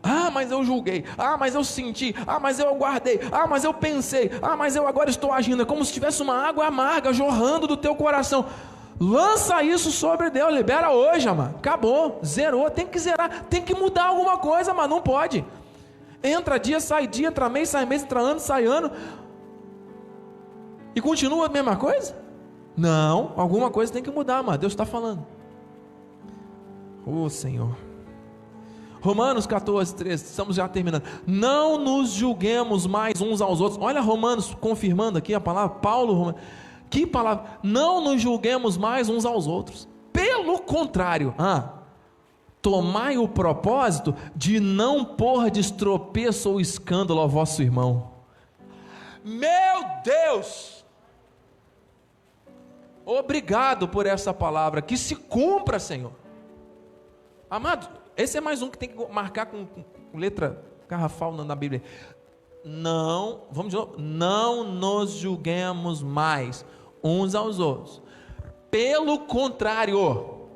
Ah, mas eu julguei. Ah, mas eu senti. Ah, mas eu aguardei. Ah, mas eu pensei. Ah, mas eu agora estou agindo. É como se tivesse uma água amarga jorrando do teu coração. Lança isso sobre Deus, libera hoje, mano. Acabou, zerou, tem que zerar, tem que mudar alguma coisa, mas não pode. Entra dia, sai dia, entra mês, sai mês, entra ano, sai ano. E continua a mesma coisa? Não, alguma coisa tem que mudar, mano. Deus está falando. Ô oh, Senhor. Romanos 14, 13, estamos já terminando. Não nos julguemos mais uns aos outros. Olha Romanos confirmando aqui a palavra, Paulo, Romanos. Que palavra? Não nos julguemos mais uns aos outros. Pelo contrário, ah, tomai o propósito de não pôr de estropeço ou escândalo ao vosso irmão. Meu Deus! Obrigado por essa palavra, que se cumpra, Senhor. Amado, esse é mais um que tem que marcar com, com letra garrafal na Bíblia. Não, vamos de novo, não nos julguemos mais uns aos outros. Pelo contrário,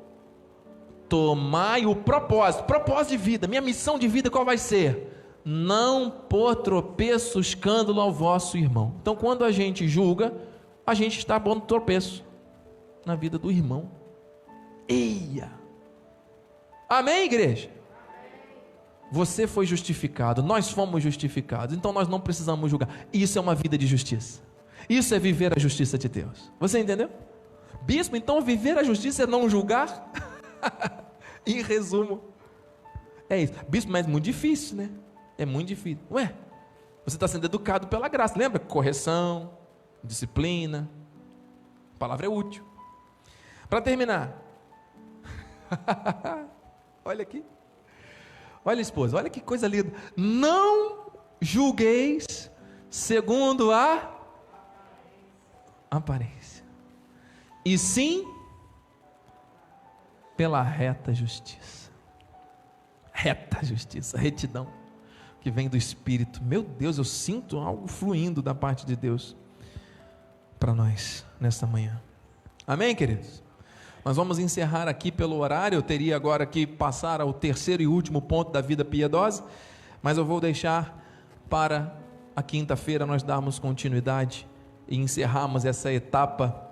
tomai o propósito, propósito de vida, minha missão de vida qual vai ser? Não pôr tropeço, escândalo ao vosso irmão. Então, quando a gente julga, a gente está pondo tropeço na vida do irmão. Eia! Amém, igreja? Você foi justificado, nós fomos justificados, então nós não precisamos julgar. Isso é uma vida de justiça. Isso é viver a justiça de Deus. Você entendeu? Bispo, então viver a justiça é não julgar? em resumo, é isso. Bispo, mas é muito difícil, né? É muito difícil. Ué, você está sendo educado pela graça. Lembra? Correção, disciplina. A palavra é útil. Para terminar. olha aqui. Olha, esposa, olha que coisa linda. Não julgueis segundo a aparência, e sim pela reta justiça. Reta justiça, retidão, que vem do Espírito. Meu Deus, eu sinto algo fluindo da parte de Deus para nós nesta manhã. Amém, queridos? Nós vamos encerrar aqui pelo horário. Eu teria agora que passar ao terceiro e último ponto da vida piedosa, mas eu vou deixar para a quinta-feira nós darmos continuidade e encerrarmos essa etapa,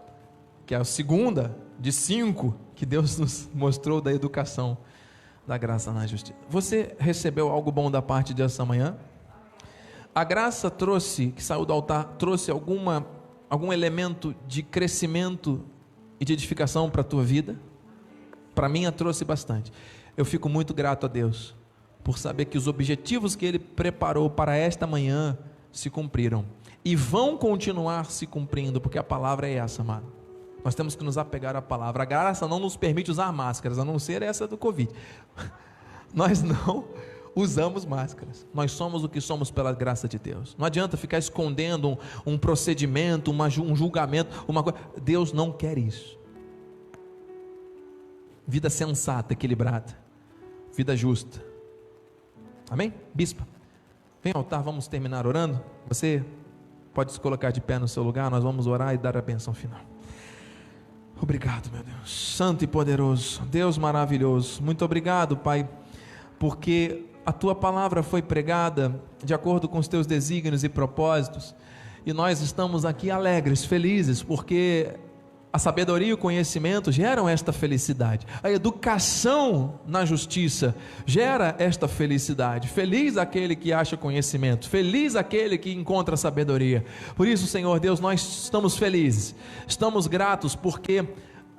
que é a segunda de cinco que Deus nos mostrou da educação da graça na justiça. Você recebeu algo bom da parte de essa manhã? A graça trouxe, que saiu do altar, trouxe alguma, algum elemento de crescimento e de edificação para a tua vida? Para mim, a trouxe bastante. Eu fico muito grato a Deus por saber que os objetivos que Ele preparou para esta manhã se cumpriram e vão continuar se cumprindo, porque a palavra é essa, amado. Nós temos que nos apegar à palavra. A graça não nos permite usar máscaras, a não ser essa do Covid. Nós não usamos máscaras. Nós somos o que somos pela graça de Deus. Não adianta ficar escondendo um, um procedimento, uma, um julgamento, uma coisa. Deus não quer isso. Vida sensata, equilibrada. Vida justa. Amém? Bispa. Vem ao altar, vamos terminar orando. Você pode se colocar de pé no seu lugar, nós vamos orar e dar a benção final. Obrigado, meu Deus, santo e poderoso, Deus maravilhoso. Muito obrigado, Pai, porque a tua palavra foi pregada de acordo com os teus desígnios e propósitos, e nós estamos aqui alegres, felizes, porque a sabedoria e o conhecimento geram esta felicidade. A educação na justiça gera esta felicidade. Feliz aquele que acha conhecimento, feliz aquele que encontra sabedoria. Por isso, Senhor Deus, nós estamos felizes, estamos gratos porque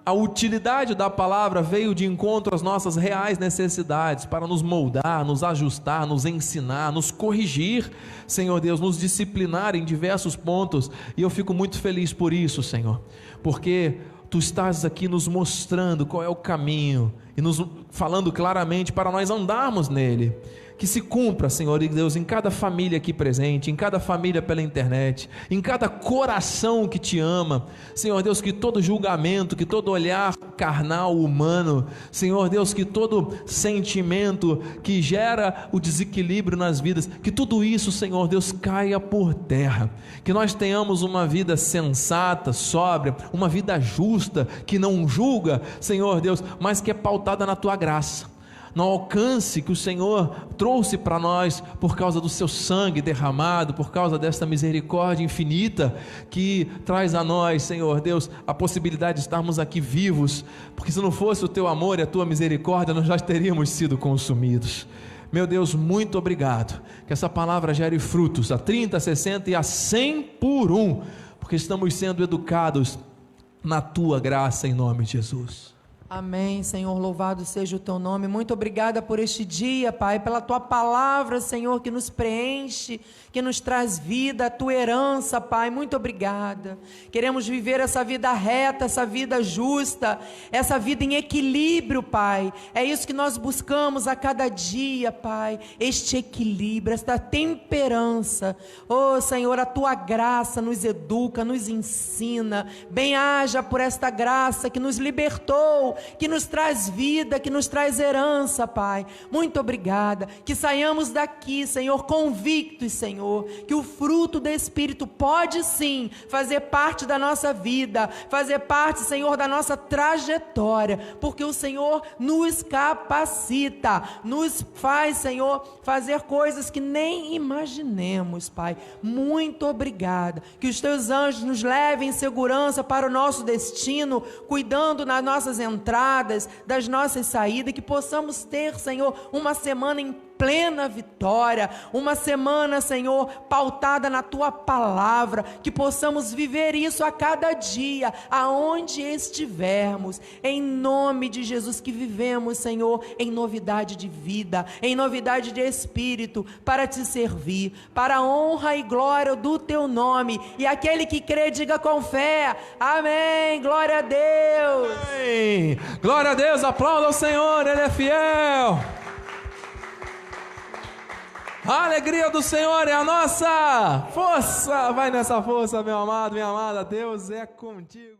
a utilidade da palavra veio de encontro às nossas reais necessidades para nos moldar, nos ajustar, nos ensinar, nos corrigir, Senhor Deus, nos disciplinar em diversos pontos. E eu fico muito feliz por isso, Senhor, porque tu estás aqui nos mostrando qual é o caminho e nos falando claramente para nós andarmos nele que se cumpra, Senhor Deus, em cada família aqui presente, em cada família pela internet, em cada coração que te ama, Senhor Deus, que todo julgamento, que todo olhar carnal, humano, Senhor Deus, que todo sentimento que gera o desequilíbrio nas vidas, que tudo isso, Senhor Deus, caia por terra, que nós tenhamos uma vida sensata, sóbria, uma vida justa, que não julga, Senhor Deus, mas que é pautada na tua graça no alcance que o Senhor trouxe para nós por causa do seu sangue derramado, por causa desta misericórdia infinita que traz a nós, Senhor Deus, a possibilidade de estarmos aqui vivos, porque se não fosse o teu amor e a tua misericórdia, nós já teríamos sido consumidos. Meu Deus, muito obrigado. Que essa palavra gere frutos a 30, a 60 e a 100 por um, porque estamos sendo educados na tua graça em nome de Jesus. Amém, Senhor, louvado seja o teu nome. Muito obrigada por este dia, Pai, pela tua palavra, Senhor, que nos preenche, que nos traz vida, a tua herança, Pai. Muito obrigada. Queremos viver essa vida reta, essa vida justa, essa vida em equilíbrio, Pai. É isso que nós buscamos a cada dia, Pai. Este equilíbrio, esta temperança. Oh, Senhor, a tua graça nos educa, nos ensina. Bem-haja por esta graça que nos libertou que nos traz vida, que nos traz herança, Pai. Muito obrigada. Que saiamos daqui, Senhor, convictos, Senhor, que o fruto do Espírito pode sim fazer parte da nossa vida, fazer parte, Senhor, da nossa trajetória, porque o Senhor nos capacita, nos faz, Senhor, fazer coisas que nem imaginemos, Pai. Muito obrigada. Que os teus anjos nos levem em segurança para o nosso destino, cuidando nas nossas entradas entradas, das nossas saídas, que possamos ter, Senhor, uma semana em plena vitória, uma semana, Senhor, pautada na tua palavra, que possamos viver isso a cada dia, aonde estivermos, em nome de Jesus, que vivemos, Senhor, em novidade de vida, em novidade de espírito, para te servir, para a honra e glória do teu nome, e aquele que crê, diga com fé, amém, glória a Deus, amém. glória a Deus, aplauda o Senhor, Ele é fiel. A alegria do Senhor é a nossa força. Vai nessa força, meu amado, minha amada. Deus é contigo.